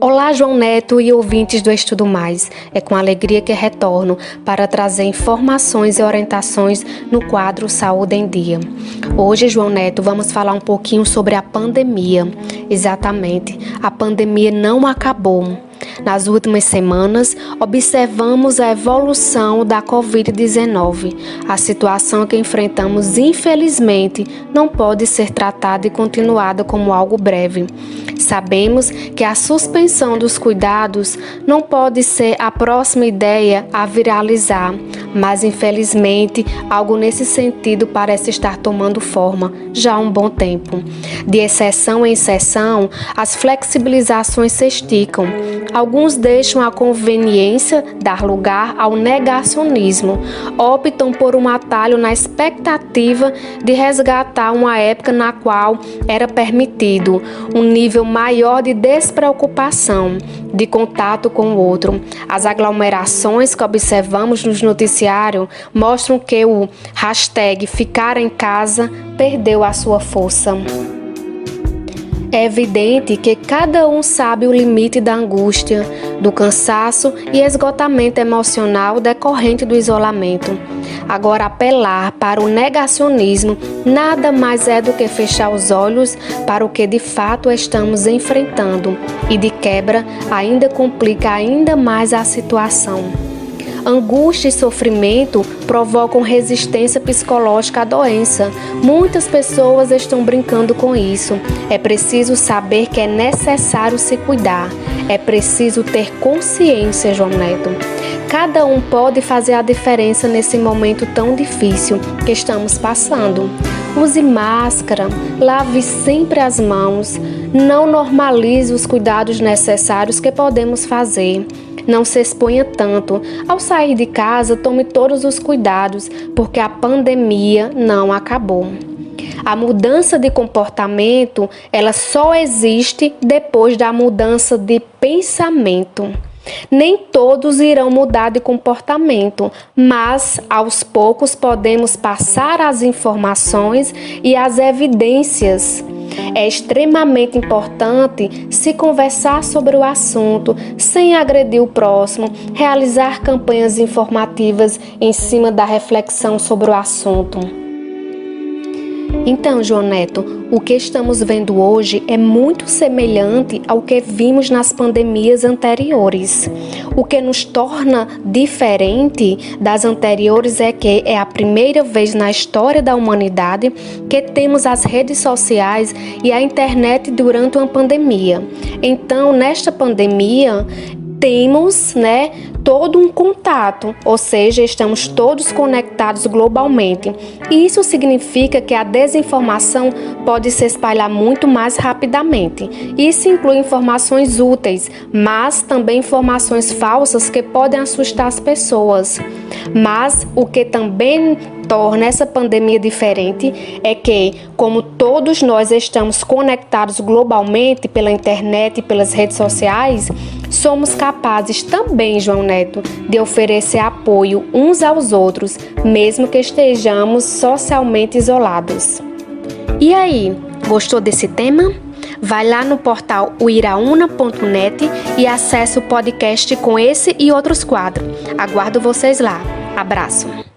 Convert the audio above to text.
Olá, João Neto e ouvintes do Estudo Mais. É com alegria que retorno para trazer informações e orientações no quadro Saúde em Dia. Hoje, João Neto, vamos falar um pouquinho sobre a pandemia. Exatamente, a pandemia não acabou. Nas últimas semanas, observamos a evolução da Covid-19. A situação que enfrentamos, infelizmente, não pode ser tratada e continuada como algo breve. Sabemos que a suspensão dos cuidados não pode ser a próxima ideia a viralizar, mas infelizmente algo nesse sentido parece estar tomando forma já há um bom tempo. De exceção em exceção, as flexibilizações se esticam. Alguns deixam a conveniência dar lugar ao negacionismo, optam por um atalho na expectativa de resgatar uma época na qual era permitido um nível maior de despreocupação, de contato com o outro. As aglomerações que observamos nos noticiários mostram que o hashtag ficar em casa perdeu a sua força. É evidente que cada um sabe o limite da angústia, do cansaço e esgotamento emocional decorrente do isolamento. Agora, apelar para o negacionismo nada mais é do que fechar os olhos para o que de fato estamos enfrentando e, de quebra, ainda complica ainda mais a situação. Angústia e sofrimento provocam resistência psicológica à doença. Muitas pessoas estão brincando com isso. É preciso saber que é necessário se cuidar. É preciso ter consciência, João Neto. Cada um pode fazer a diferença nesse momento tão difícil que estamos passando. Use máscara, lave sempre as mãos, não normalize os cuidados necessários que podemos fazer. Não se exponha tanto. Ao sair de casa, tome todos os cuidados, porque a pandemia não acabou. A mudança de comportamento, ela só existe depois da mudança de pensamento. Nem todos irão mudar de comportamento, mas aos poucos podemos passar as informações e as evidências é extremamente importante se conversar sobre o assunto sem agredir o próximo, realizar campanhas informativas em cima da reflexão sobre o assunto. Então, João Neto, o que estamos vendo hoje é muito semelhante ao que vimos nas pandemias anteriores. O que nos torna diferente das anteriores é que é a primeira vez na história da humanidade que temos as redes sociais e a internet durante uma pandemia. Então, nesta pandemia, temos, né, todo um contato, ou seja, estamos todos conectados globalmente. Isso significa que a desinformação pode se espalhar muito mais rapidamente. Isso inclui informações úteis, mas também informações falsas que podem assustar as pessoas. Mas o que também torna essa pandemia diferente é que, como todos nós estamos conectados globalmente pela internet e pelas redes sociais, somos capazes também, João Neto, de oferecer apoio uns aos outros, mesmo que estejamos socialmente isolados. E aí, gostou desse tema? Vai lá no portal uiraúna.net e acesse o podcast com esse e outros quadros. Aguardo vocês lá. Abraço!